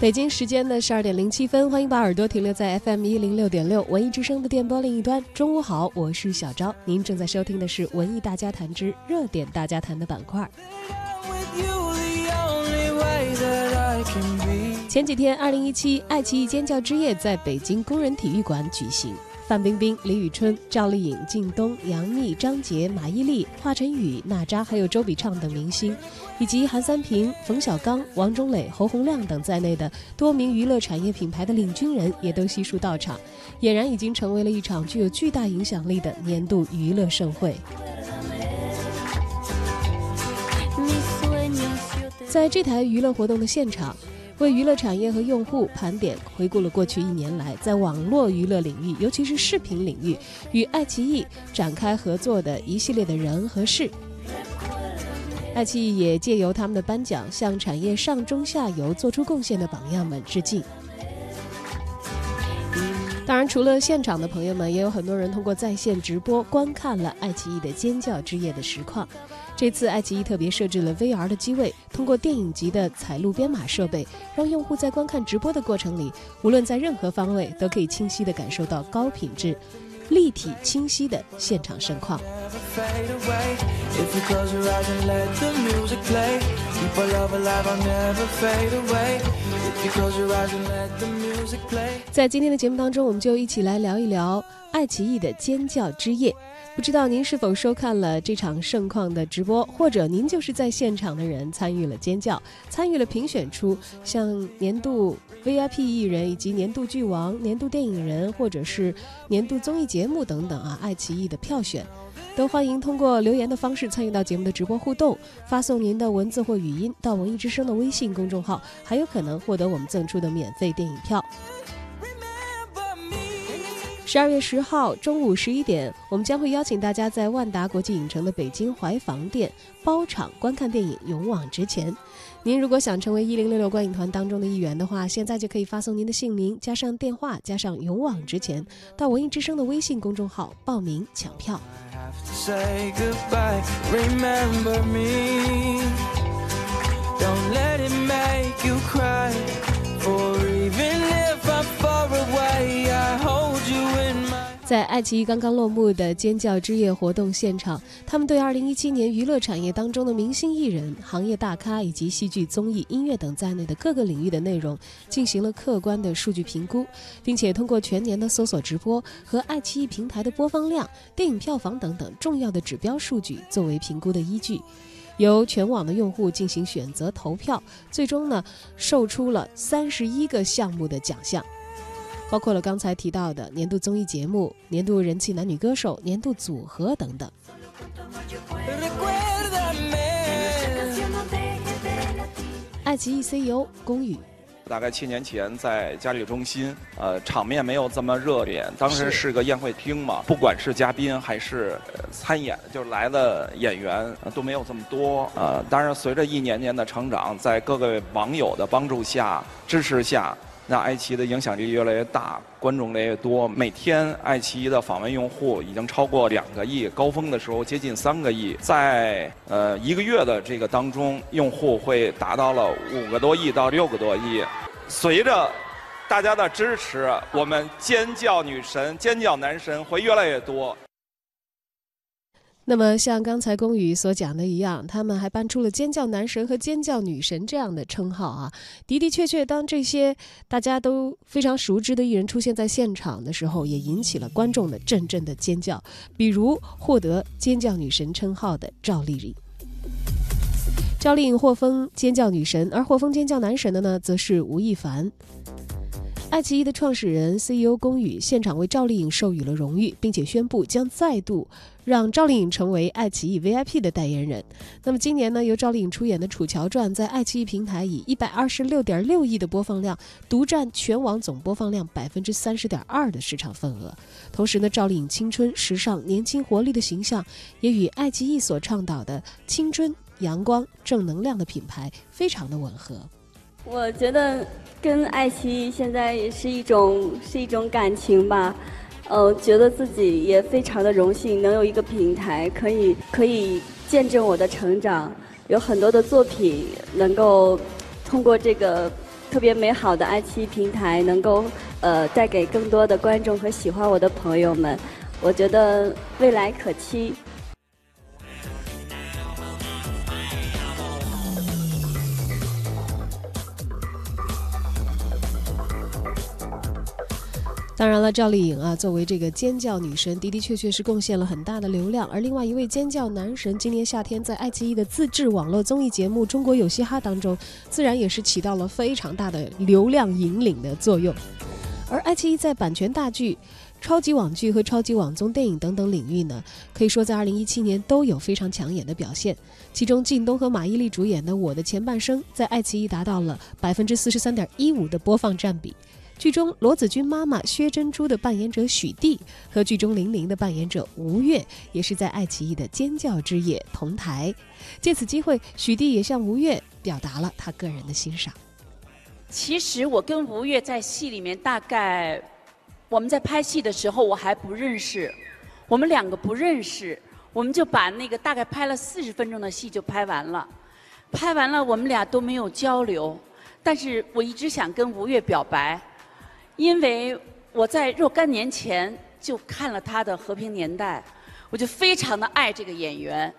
北京时间的十二点零七分，欢迎把耳朵停留在 FM 一零六点六文艺之声的电波另一端。中午好，我是小昭，您正在收听的是文艺大家谈之热点大家谈的板块。前几天，二零一七爱奇艺尖叫之夜在北京工人体育馆举行。范冰冰、李宇春、赵丽颖、靳东、杨幂、张杰、马伊琍、华晨宇、娜扎，还有周笔畅等明星，以及韩三平、冯小刚、王中磊、侯洪亮等在内的多名娱乐产业品牌的领军人也都悉数到场，俨然已经成为了一场具有巨大影响力的年度娱乐盛会。在这台娱乐活动的现场，为娱乐产业和用户盘点回顾了过去一年来在网络娱乐领域，尤其是视频领域，与爱奇艺展开合作的一系列的人和事。爱奇艺也借由他们的颁奖，向产业上中下游做出贡献的榜样们致敬。当然，除了现场的朋友们，也有很多人通过在线直播观看了爱奇艺的尖叫之夜的实况。这次爱奇艺特别设置了 VR 的机位，通过电影级的采录编码设备，让用户在观看直播的过程里，无论在任何方位，都可以清晰地感受到高品质、立体清晰的现场盛况。if you close your eyes and let the music play. 在今天的节目当中我们就一起来聊一聊爱奇艺的尖叫之夜。不知道您是否收看了这场盛况的直播或者您就是在现场的人参与了尖叫参与了评选出像年度 vip 艺人以及年度剧王年度电影人或者是年度综艺节目等等啊爱奇艺的票选。都欢迎通过留言的方式参与到节目的直播互动，发送您的文字或语音到文艺之声的微信公众号，还有可能获得我们赠出的免费电影票。十二月十号中午十一点，我们将会邀请大家在万达国际影城的北京怀房店包场观看电影《勇往直前》。您如果想成为一零六六观影团当中的一员的话，现在就可以发送您的姓名加上电话加上“勇往直前”到文艺之声的微信公众号报名抢票。don't let it make you cry. For even if I'm far away, I hold you in 在爱奇艺刚刚落幕的尖叫之夜活动现场，他们对2017年娱乐产业当中的明星艺人、行业大咖以及戏剧、综艺、音乐等在内的各个领域的内容进行了客观的数据评估，并且通过全年的搜索直播和爱奇艺平台的播放量、电影票房等等重要的指标数据作为评估的依据。由全网的用户进行选择投票，最终呢，售出了三十一个项目的奖项。包括了刚才提到的年度综艺节目、年度人气男女歌手、年度组合等等。爱奇艺 CEO 龚宇，大概七年前在嘉里中心，呃，场面没有这么热烈。当时是是个宴会厅嘛，不管是嘉宾还是呃参演，就是来的演员呃都没有这么多。呃，当然随着一年年的成长，在各位网友的帮助下、支持下，那爱奇艺的影响力越来越大，观众越来越多。每天爱奇艺的访问用户已经超过两个亿，高峰的时候接近三个亿。在呃一个月的这个当中，用户会达到了五个多亿到六个多亿。随着大家的支持，我们尖叫女神、尖叫男神会越来越多。那么像刚才龚宇所讲的一样，他们还搬出了“尖叫男神”和“尖叫女神”这样的称号啊。的的确确，当这些大家都非常熟知的艺人出现在现场的时候，也引起了观众的阵阵的尖叫。比如获得“尖叫女神”称号的赵丽颖。赵丽颖获封尖叫女神，而获封尖叫男神的呢，则是吴亦凡。爱奇艺的创始人 CEO 龚宇现场为赵丽颖授予了荣誉，并且宣布将再度让赵丽颖成为爱奇艺 VIP 的代言人。那么今年呢，由赵丽颖出演的《楚乔传》在爱奇艺平台以一百二十六点六亿的播放量，独占全网总播放量百分之三十点二的市场份额。同时呢，赵丽颖青春、时尚、年轻活力的形象，也与爱奇艺所倡导的青春、阳光、正能量的品牌非常的吻合。我觉得跟爱奇艺现在也是一种是一种感情吧，呃，觉得自己也非常的荣幸能有一个平台可以可以见证我的成长，有很多的作品能够通过这个特别美好的爱奇艺平台，能够呃带给更多的观众和喜欢我的朋友们，我觉得未来可期。当然了，赵丽颖啊，作为这个尖叫女神，的的确确是贡献了很大的流量。而另外一位尖叫男神，今年夏天在爱奇艺的自制网络综艺节目《中国有嘻哈》当中，自然也是起到了非常大的流量引领的作用。而爱奇艺在版权大剧、超级网剧和超级网综电影等等领域呢，可以说在2017年都有非常抢眼的表现。其中，靳东和马伊琍主演的《我的前半生》在爱奇艺达到了百分之四十三点一五的播放占比。剧中罗子君妈妈薛珍珠的扮演者许娣和剧中玲玲的扮演者吴越也是在爱奇艺的尖叫之夜同台。借此机会，许娣也向吴越表达了他个人的欣赏。其实我跟吴越在戏里面，大概我们在拍戏的时候我还不认识，我们两个不认识，我们就把那个大概拍了四十分钟的戏就拍完了。拍完了，我们俩都没有交流，但是我一直想跟吴越表白。因为我在若干年前就看了他的《和平年代》，我就非常的爱这个演员，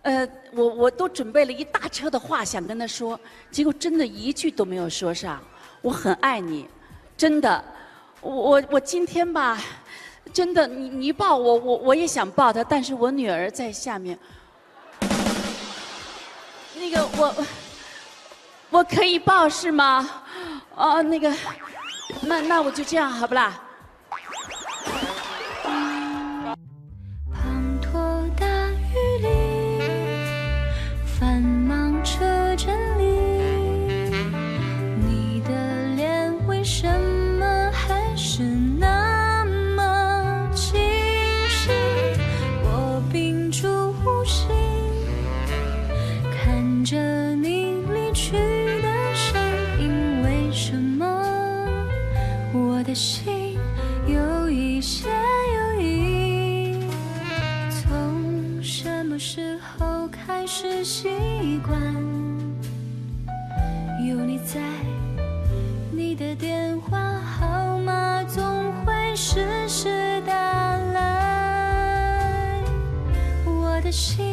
呃，我我都准备了一大车的话想跟他说，结果真的一句都没有说上。我很爱你，真的，我我我今天吧，真的，你你抱我，我我也想抱他，但是我女儿在下面，那个我我可以抱是吗？哦，那个。那那我就这样好不啦？心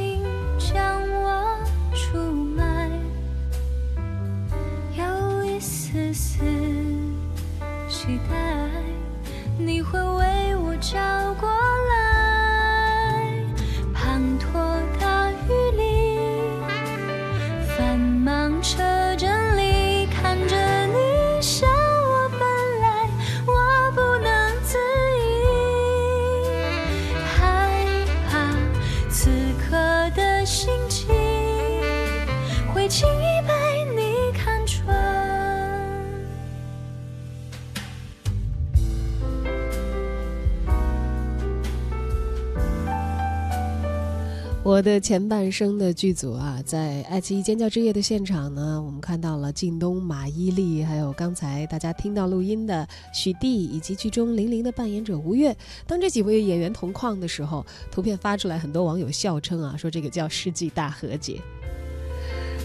我的前半生的剧组啊，在爱奇艺尖叫之夜的现场呢，我们看到了靳东、马伊琍，还有刚才大家听到录音的许娣，以及剧中玲玲的扮演者吴越。当这几位演员同框的时候，图片发出来，很多网友笑称啊，说这个叫世纪大和解。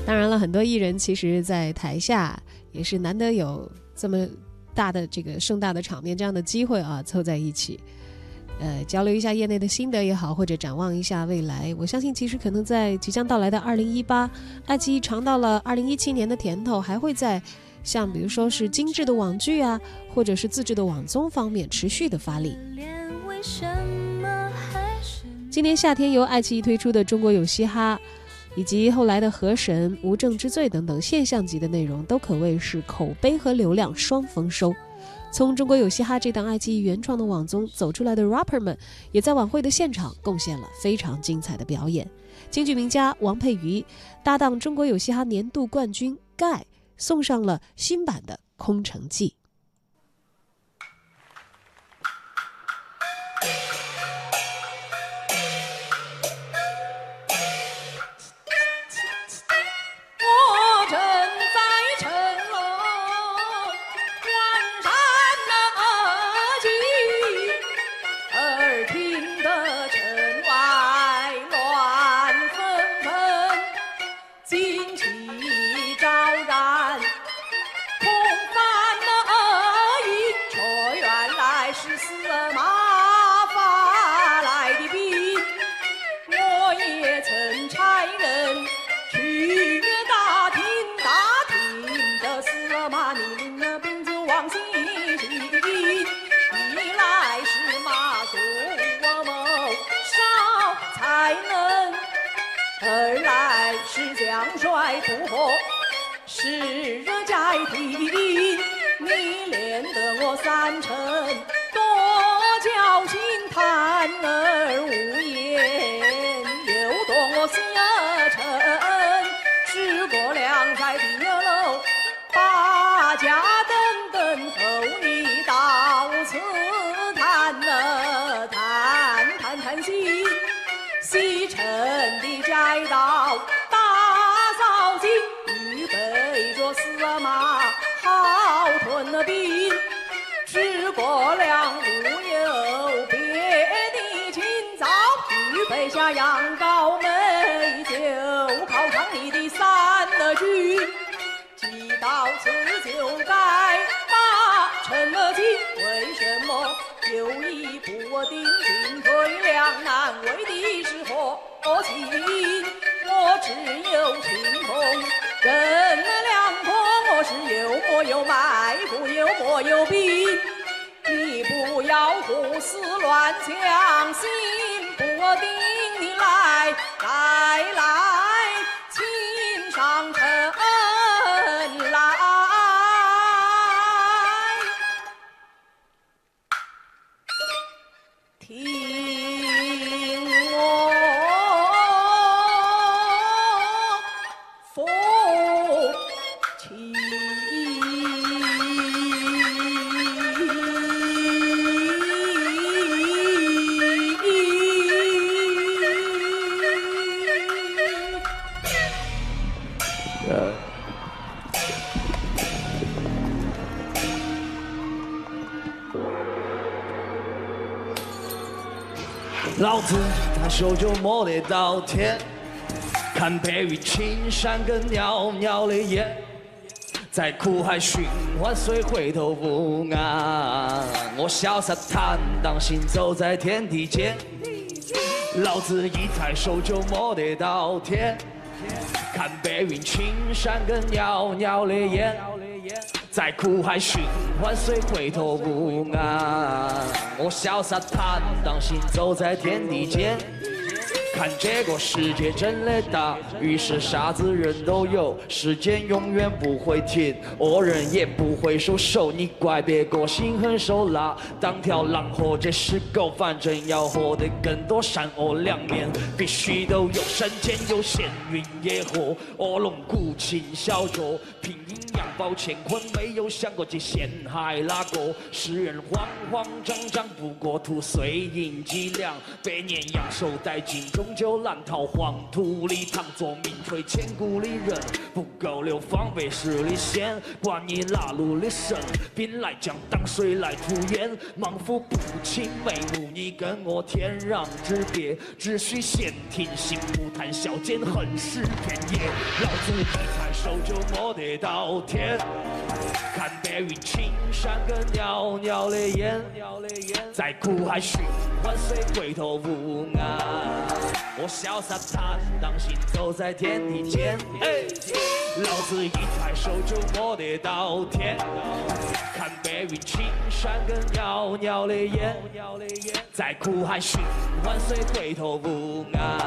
当然了，很多艺人其实，在台下也是难得有这么大的这个盛大的场面，这样的机会啊，凑在一起。呃，交流一下业内的心得也好，或者展望一下未来。我相信，其实可能在即将到来的二零一八，爱奇艺尝到了二零一七年的甜头，还会在像比如说是精致的网剧啊，或者是自制的网综方面持续的发力。今年夏天由爱奇艺推出的《中国有嘻哈》，以及后来的《河神》《无证之罪》等等现象级的内容，都可谓是口碑和流量双丰收。从中国有嘻哈这档爱奇艺原创的网综走出来的 rapper 们，也在晚会的现场贡献了非常精彩的表演。京剧名家王佩瑜搭档中国有嘻哈年度冠军盖，送上了新版的《空城计》。有意不定，进退两难？为的是何情？我只有情同人两可，我是有莫有埋伏，有莫又逼。你不要胡思乱想，心不定，你来来，老子抬手就摸得到天，看白云青山跟袅袅的烟，在苦海寻欢谁回头不岸？我潇洒坦荡行走在天地间，老子一抬手就摸得到天，看白云青山跟袅袅的烟。在苦海寻万岁回头不岸？我潇洒坦荡行走在天地间。看这个世界真的大，于是啥子人都有，时间永远不会停，恶人也不会收手。你怪别个心狠手辣，当条狼或者是狗，反正要活得更多善恶两面，必须都有。山间有闲云野鹤，卧龙鼓琴小酌，拼阴保乾坤，没有想过去陷害哪个？世人慌慌张张，不过图碎银几两，百年阳寿殆尽。终究难逃黄土里，躺做名垂千古的人，不够流芳百世的仙。管你哪路的神，兵来将挡，水来土掩。莽夫不清眉目，你跟我天壤之别。只需闲庭信步，谈笑间横尸遍野。老子一手就摸得到天，看白云青山跟袅袅的烟，在苦海寻欢，谁回头无岸？我潇洒坦荡行走在天地间，老子一抬手就摸得到天。看白云青山跟袅袅的烟，在苦海寻欢，谁回头无岸？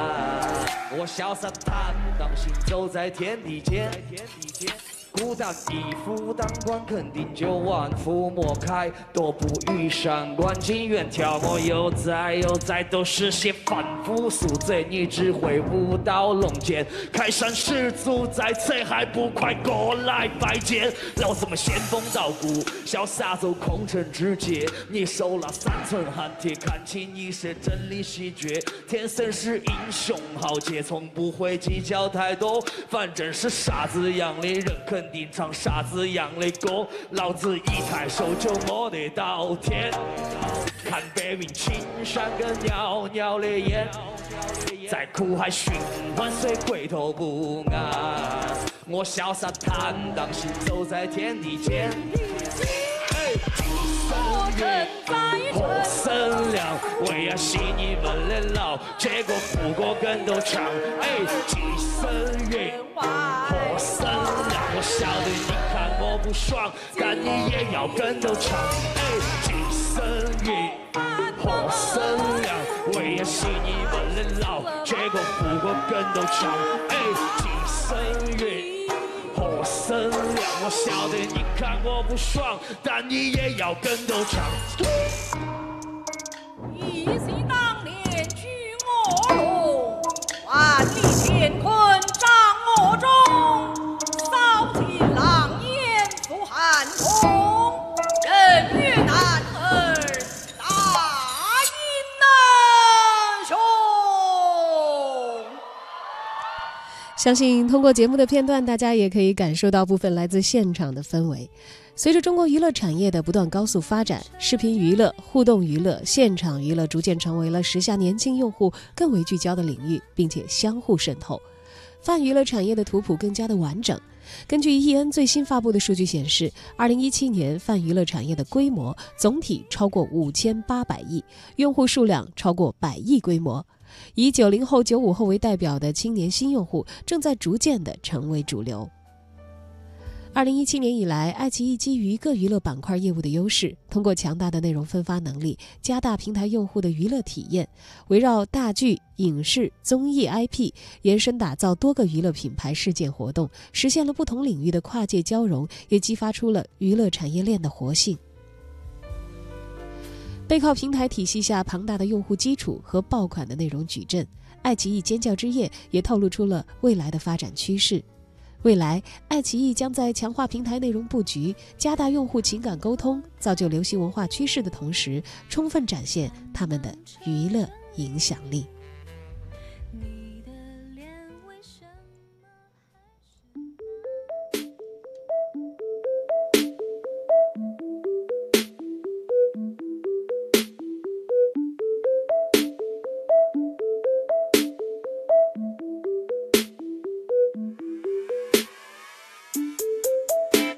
我潇洒坦荡行走在天地间。再舔你舔孤单一夫当关，肯定就万夫莫开。多不遇上关，情愿挑拨悠哉悠哉，都是些凡夫俗子，你只会舞刀弄剑。开山始祖在此，还不快过来拜见？老子们仙风道骨，潇洒走空城之界。你手拿三寸寒铁，看清你是真理稀绝。天生是英雄豪杰，从不会计较太多，反正是傻子样的人肯。定唱傻子样的歌，老子一抬手就摸得到天。看白云青山跟袅袅的烟，在苦海寻欢谁回头不岸？我潇洒坦荡行走在天地间。火生亮，为呀洗你们的脑，结果不过跟头长。哎，几声月，火生亮，我晓得你看我不爽，但你也要跟头唱。哎，几声月，火生亮，为呀洗你们的脑，结果不过跟头长。哎，几声月。火生亮，我晓得你看我不爽，但你也要跟头唱。一心当相信通过节目的片段，大家也可以感受到部分来自现场的氛围。随着中国娱乐产业的不断高速发展，视频娱乐、互动娱乐、现场娱乐逐渐成为了时下年轻用户更为聚焦的领域，并且相互渗透。泛娱乐产业的图谱更加的完整。根据 EN 最新发布的数据显示，二零一七年泛娱乐产业的规模总体超过五千八百亿，用户数量超过百亿规模。以九零后、九五后为代表的青年新用户正在逐渐的成为主流。二零一七年以来，爱奇艺基于各娱乐板块业务的优势，通过强大的内容分发能力，加大平台用户的娱乐体验，围绕大剧、影视、综艺 IP 延伸打造多个娱乐品牌事件活动，实现了不同领域的跨界交融，也激发出了娱乐产业链的活性。背靠平台体系下庞大的用户基础和爆款的内容矩阵，爱奇艺尖叫之夜也透露出了未来的发展趋势。未来，爱奇艺将在强化平台内容布局、加大用户情感沟通、造就流行文化趋势的同时，充分展现他们的娱乐影响力。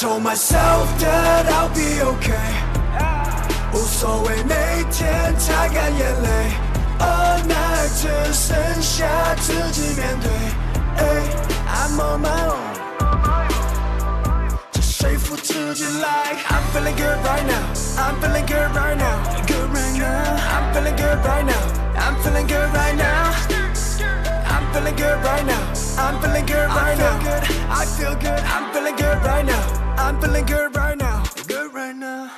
told myself that I'll be okay，无所谓每天擦干眼泪，All night 只剩下自己面对。I'm on my own，只说服自己 like I'm feeling good right now，I'm feeling good right now，good right now，I'm feeling good right now，I'm feeling good right now。I'm feeling good right now. I'm feeling good right now. Good. I feel good. I'm feeling good right now. I'm feeling good right now. Good right now.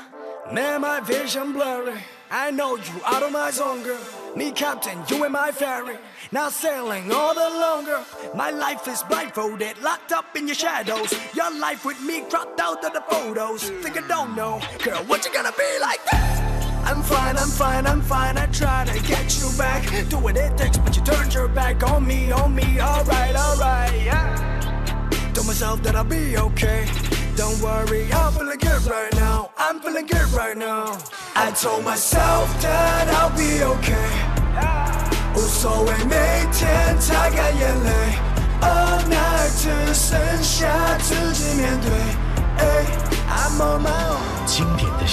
Man, my vision blurry. I know you out of my zone, girl. Me captain, you in my ferry. Now sailing all the longer. My life is blindfolded, locked up in your shadows. Your life with me cropped out of the photos. Think I don't know, girl, what you gonna be like? I'm fine, I'm fine, I'm fine. I try to get you back. Do what it takes, but you turned your back on me, on me. Alright, alright, yeah. Told myself that I'll be okay. Don't worry, I'm feeling good right now. I'm feeling good right now. I told myself that I'll be okay. 无所谓每天擦干眼泪，All night 只剩下自己面对。I'm on my own。经典的。